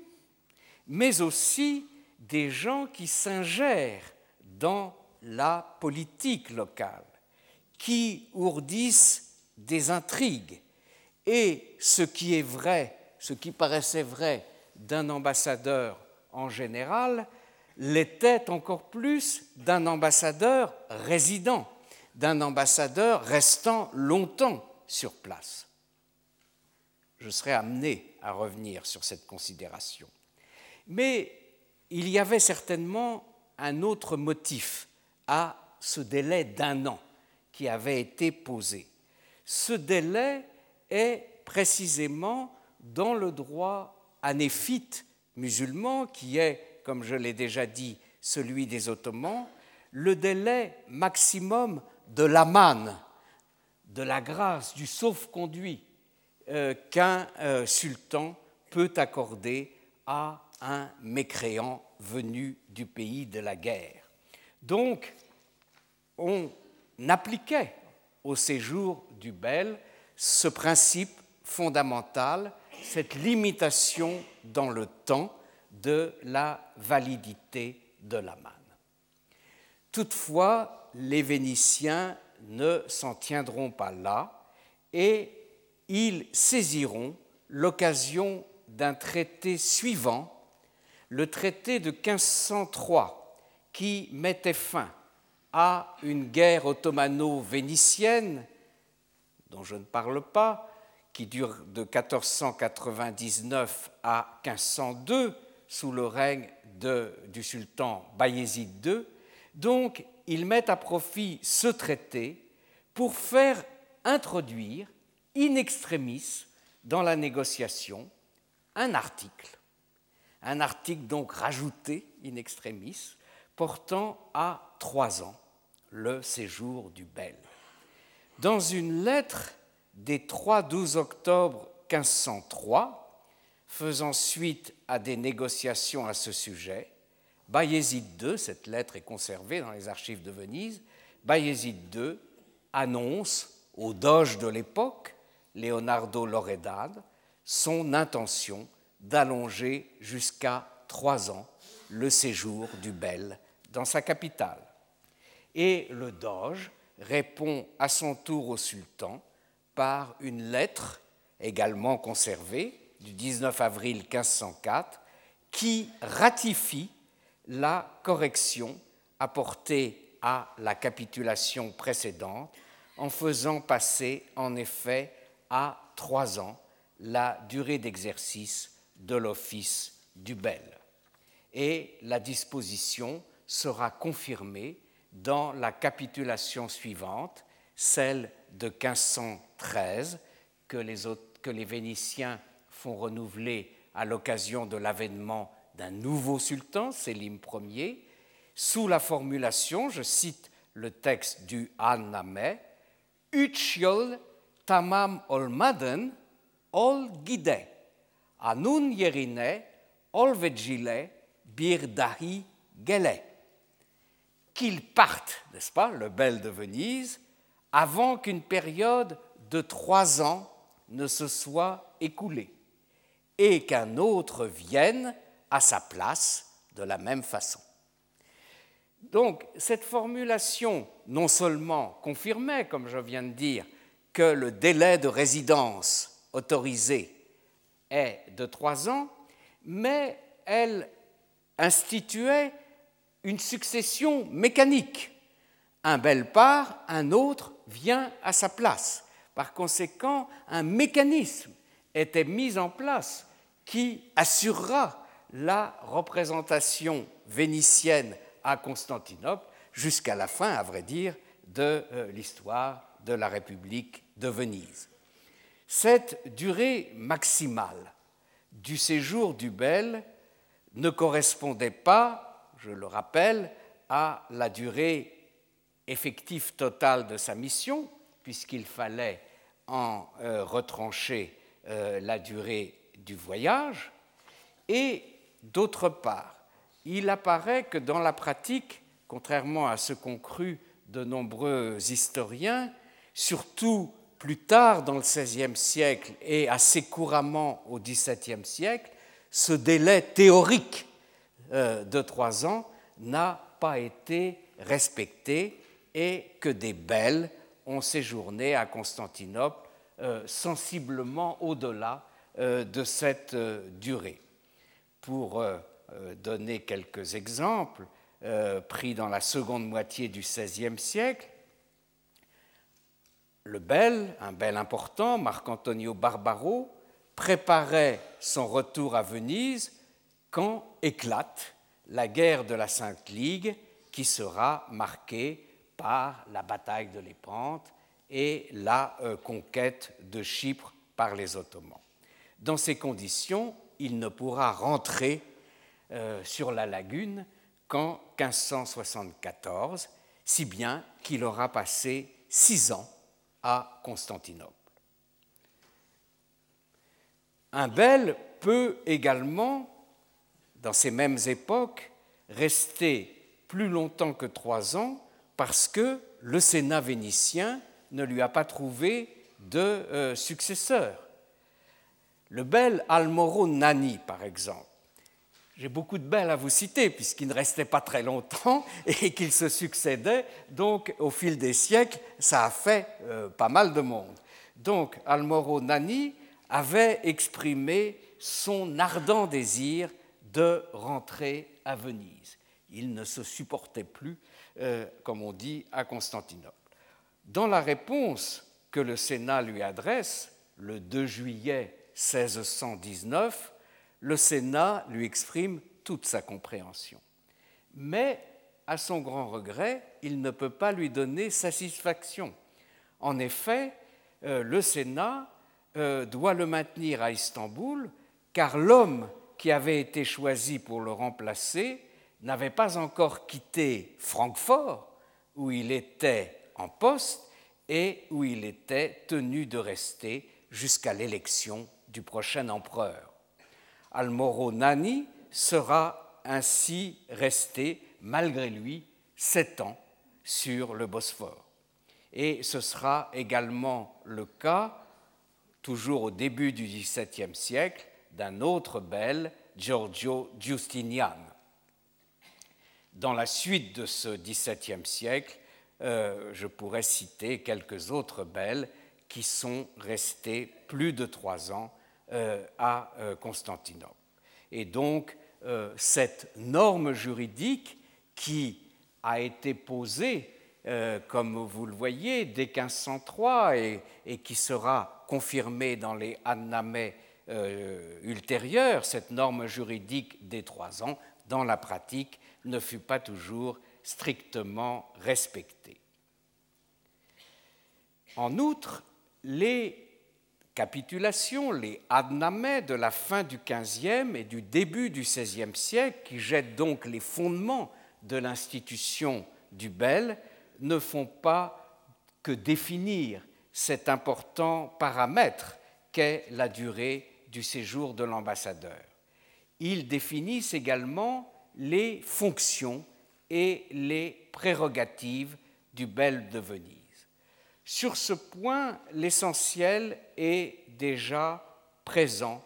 mais aussi des gens qui s'ingèrent dans la politique locale, qui ourdissent des intrigues. Et ce qui est vrai, ce qui paraissait vrai d'un ambassadeur en général, l'était encore plus d'un ambassadeur résident, d'un ambassadeur restant longtemps sur place. Je serai amené à revenir sur cette considération. Mais il y avait certainement un autre motif à ce délai d'un an avait été posé. Ce délai est précisément dans le droit anéphite musulman, qui est, comme je l'ai déjà dit, celui des Ottomans, le délai maximum de l'aman, de la grâce, du sauf-conduit euh, qu'un euh, sultan peut accorder à un mécréant venu du pays de la guerre. Donc, on appliquait au séjour du bel ce principe fondamental, cette limitation dans le temps de la validité de la manne. Toutefois, les Vénitiens ne s'en tiendront pas là et ils saisiront l'occasion d'un traité suivant, le traité de 1503, qui mettait fin à une guerre ottomano-vénitienne, dont je ne parle pas, qui dure de 1499 à 1502 sous le règne du sultan Bayezid II. Donc, ils mettent à profit ce traité pour faire introduire in extremis dans la négociation un article, un article donc rajouté in extremis, portant à trois ans le séjour du bel. Dans une lettre des 3-12 octobre 1503, faisant suite à des négociations à ce sujet, Bayezid II, cette lettre est conservée dans les archives de Venise, Bayezid II annonce au doge de l'époque, Leonardo Loredan, son intention d'allonger jusqu'à trois ans le séjour du bel dans sa capitale. Et le doge répond à son tour au sultan par une lettre également conservée du 19 avril 1504 qui ratifie la correction apportée à la capitulation précédente en faisant passer en effet à trois ans la durée d'exercice de l'office du bel. Et la disposition sera confirmée dans la capitulation suivante, celle de 1513, que les, Vénitiens font renouveler à l'occasion de l'avènement d'un nouveau sultan, Sélim Ier, sous la formulation, je cite le texte du An-Nameh, Uchiol tamam olmaden ol gide, anun yerine ol vejile birdahi gele. Qu'il parte, n'est-ce pas, le bel de Venise, avant qu'une période de trois ans ne se soit écoulée et qu'un autre vienne à sa place de la même façon. Donc cette formulation non seulement confirmait, comme je viens de dire, que le délai de résidence autorisé est de trois ans, mais elle instituait une succession mécanique. Un bel part, un autre vient à sa place. Par conséquent, un mécanisme était mis en place qui assurera la représentation vénitienne à Constantinople jusqu'à la fin, à vrai dire, de euh, l'histoire de la République de Venise. Cette durée maximale du séjour du Bel ne correspondait pas, je le rappelle, à la durée effective totale de sa mission, puisqu'il fallait en euh, retrancher euh, la durée du voyage, et d'autre part, il apparaît que dans la pratique, contrairement à ce qu'ont cru de nombreux historiens, surtout plus tard dans le XVIe siècle et assez couramment au XVIIe siècle, ce délai théorique de trois ans n'a pas été respecté et que des belles ont séjourné à Constantinople euh, sensiblement au-delà euh, de cette euh, durée. Pour donner quelques exemples pris dans la seconde moitié du XVIe siècle, le bel, un bel important, Marc-Antonio Barbaro, préparait son retour à Venise quand éclate la guerre de la Sainte Ligue qui sera marquée par la bataille de Lépante et la euh, conquête de Chypre par les Ottomans. Dans ces conditions, il ne pourra rentrer euh, sur la lagune qu'en 1574, si bien qu'il aura passé six ans à Constantinople. Un bel peut également, dans ces mêmes époques, resté plus longtemps que trois ans parce que le Sénat vénitien ne lui a pas trouvé de euh, successeur. Le bel Almoro Nani, par exemple. J'ai beaucoup de belles à vous citer, puisqu'il ne restait pas très longtemps *laughs* et qu'il se succédait. Donc, au fil des siècles, ça a fait euh, pas mal de monde. Donc, Almoro Nani avait exprimé son ardent désir de rentrer à Venise. Il ne se supportait plus, euh, comme on dit, à Constantinople. Dans la réponse que le Sénat lui adresse le 2 juillet 1619, le Sénat lui exprime toute sa compréhension. Mais, à son grand regret, il ne peut pas lui donner satisfaction. En effet, euh, le Sénat euh, doit le maintenir à Istanbul, car l'homme qui avait été choisi pour le remplacer n'avait pas encore quitté Francfort, où il était en poste et où il était tenu de rester jusqu'à l'élection du prochain empereur. Almoro Nani sera ainsi resté, malgré lui, sept ans sur le Bosphore. Et ce sera également le cas, toujours au début du XVIIe siècle, d'un autre bel, Giorgio Giustinian. Dans la suite de ce XVIIe siècle, euh, je pourrais citer quelques autres belles qui sont restées plus de trois ans euh, à euh, Constantinople. Et donc, cette norme juridique qui a été posée, comme vous le voyez, dès 1503 et, qui sera confirmée dans les Annamés ultérieurs, cette norme juridique des trois ans, dans la pratique, ne fut pas toujours strictement respectée. En outre, les capitulations, les adnamés de la fin du XVe et du début du XVIe siècle, qui jettent donc les fondements de l'institution du Bel, ne font pas que définir cet important paramètre qu'est la durée du séjour de l'ambassadeur. Ils définissent également les fonctions et les prérogatives du Bel de Venise. Sur ce point, l'essentiel est déjà présent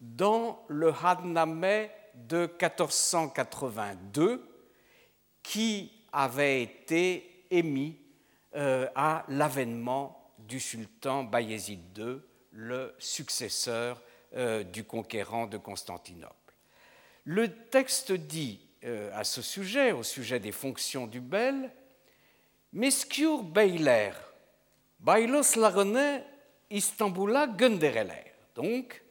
dans le Hadnameh de 1482 qui avait été émis euh, à l'avènement du sultan Bayezid II, le successeur euh, du conquérant de Constantinople. Le texte dit euh, à ce sujet, au sujet des fonctions du bel, Mescure beyler, Bailos larone Istanbula Göndereler. Donc,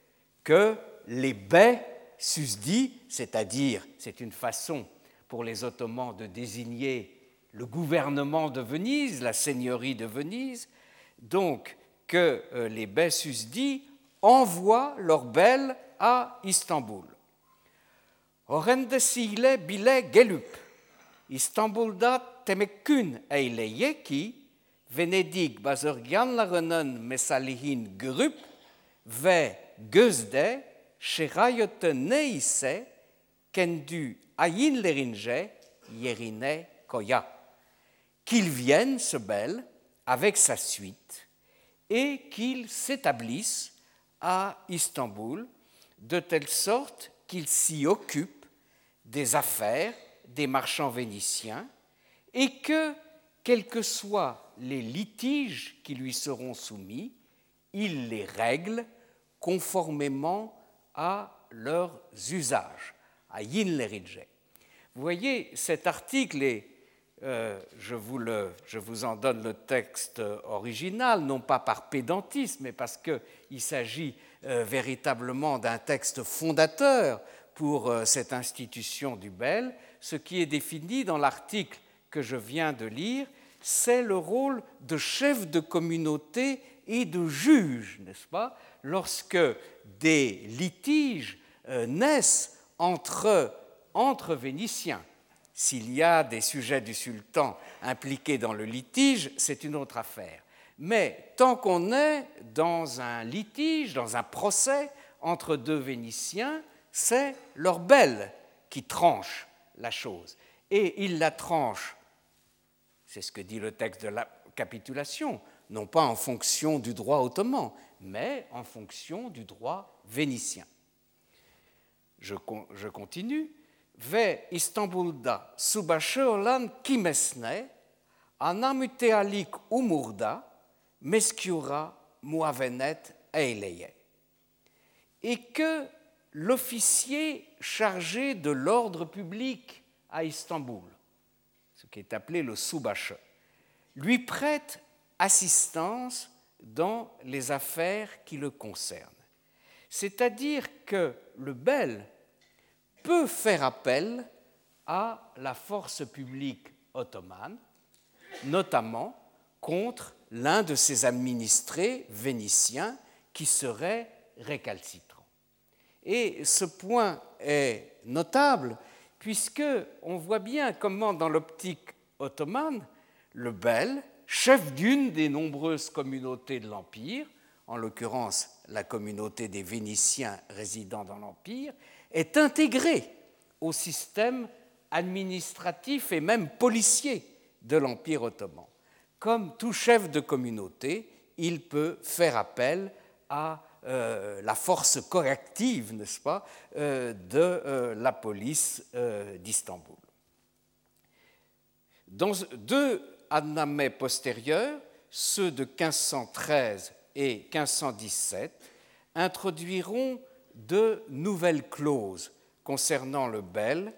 que les baies susdits, c'est-à-dire, c'est une façon pour les Ottomans de désigner le gouvernement de Venise, la seigneurie de Venise, donc que euh, les baies susdits envoient leurs belles à Istanbul. Horrendesile bile gelup, İstanbul'da temekkün eyleye ki Venedig bazırganlarının mesalihin görüp ve gözde şerayotu neyse kendi ayinlerince yerine koya. Qu'il vienne ce bel avec sa suite et qu'il s'établisse à Istanbul de telle sorte qu'il s'y occupe des affaires des marchands vénitiens et que, quels que soient les litiges qui lui seront soumis, il les règle conformément à leurs usages, à Yinlerige. Vous voyez, cet article est, euh, je, vous en donne le texte original, non pas par pédantisme, mais parce qu'il s'agit euh, véritablement d'un texte fondateur pour euh, cette institution du Bel. Ce qui est défini dans l'article que je viens de lire, c'est le rôle de chef de communauté et de juge, n'est-ce pas, lorsque des litiges naissent entre Vénitiens. S'il y a des sujets du sultan impliqués dans le litige, c'est une autre affaire. Mais tant qu'on est dans un litige, dans un procès entre deux Vénitiens, c'est leur belle qui tranche la chose. Et il la tranche, c'est ce que dit le texte de la capitulation, non pas en fonction du droit ottoman, mais en fonction du droit vénitien. Je, je continue. Ve İstanbul'da subaşı olan kimesne anamütealik umurda meskiura muavenet eileye. Et que l'officier chargé de l'ordre public à Istanbul, ce qui est appelé le subaşı, lui prête assistance dans les affaires qui le concernent. C'est-à-dire que le bel peut faire appel à la force publique ottomane, notamment contre l'un de ses administrés vénitiens qui serait récalcitrant. Et ce point est notable puisque on voit bien comment dans l'optique ottomane, le bel chef d'une des nombreuses communautés de l'Empire, en l'occurrence la communauté des Vénitiens résidant dans l'Empire, est intégré au système administratif et même policier de l'Empire ottoman. Comme tout chef de communauté, il peut faire appel à euh, la force corrective, n'est-ce pas, euh, de euh, la police d'Istanbul. Dans deux annamés postérieurs, ceux de 1513 et 1517, introduiront de nouvelles clauses concernant le bel,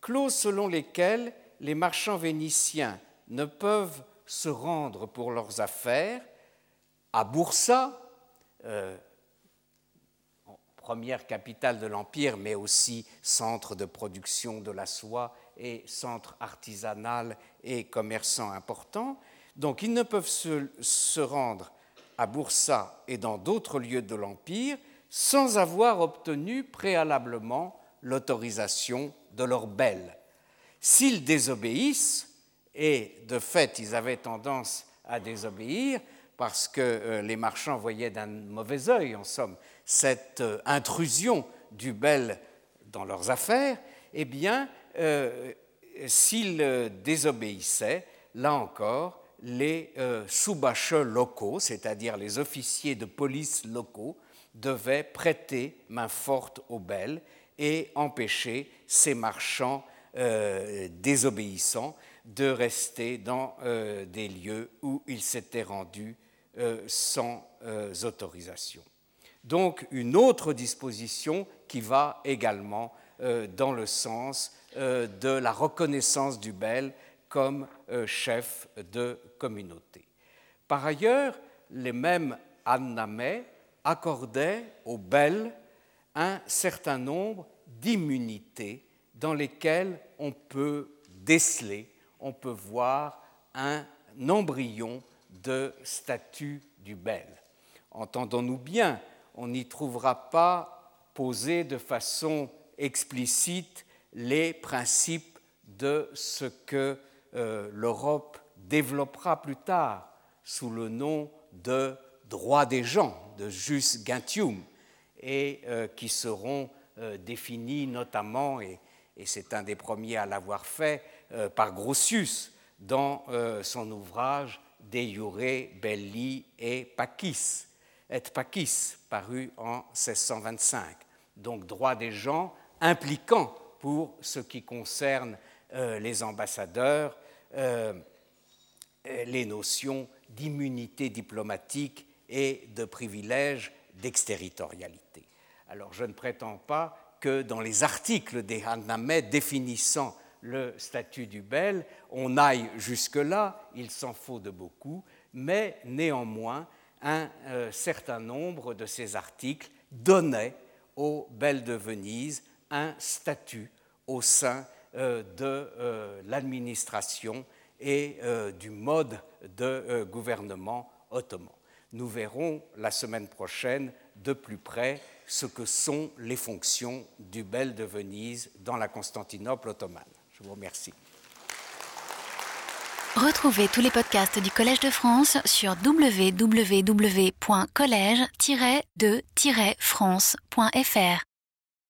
clauses selon lesquelles les marchands vénitiens ne peuvent se rendre pour leurs affaires à Boursa, euh, première capitale de l'Empire, mais aussi centre de production de la soie et centre artisanal et commerçant important. Donc ils ne peuvent se, se rendre à Boursa et dans d'autres lieux de l'Empire sans avoir obtenu préalablement l'autorisation de leur belle. S'ils désobéissent, et de fait ils avaient tendance à désobéir parce que euh, les marchands voyaient d'un mauvais œil, en somme, cette euh, intrusion du bel dans leurs affaires, eh bien, euh, s'ils désobéissaient, là encore, les sous locaux, c'est-à-dire les officiers de police locaux, devaient prêter main forte aux belles et empêcher ces marchands euh, désobéissants de rester dans euh, des lieux où ils s'étaient rendus euh, sans autorisation. Donc une autre disposition qui va également dans le sens de la reconnaissance du bel comme chef de communauté. Par ailleurs, les mêmes Annamais accordait aux belles un certain nombre d'immunités dans lesquelles on peut déceler, on peut voir un embryon de statut du bel. Entendons-nous bien, on n'y trouvera pas posé de façon explicite les principes de ce que euh, l'Europe développera plus tard sous le nom de droit des gens, de jus gentium, et euh, qui seront euh, définis notamment, et, c'est un des premiers à l'avoir fait, euh, par Grotius dans son ouvrage De Iure Belli et Pacis, et Pacis, paru en 1625. Donc droit des gens impliquant pour ce qui concerne les ambassadeurs les notions d'immunité diplomatique et de privilèges d'exterritorialité. Alors je ne prétends pas que dans les articles des Hannamet définissant le statut du bel, on aille jusque-là, il s'en faut de beaucoup, mais néanmoins, un euh, certain nombre de ces articles donnaient au bel de Venise un statut au sein euh, de euh, l'administration et du mode de gouvernement ottoman nous verrons la semaine prochaine de plus près ce que sont les fonctions du bel de Venise dans la Constantinople ottomane. Je vous remercie. Retrouvez tous les podcasts du Collège de France sur www.collège-de-france.fr.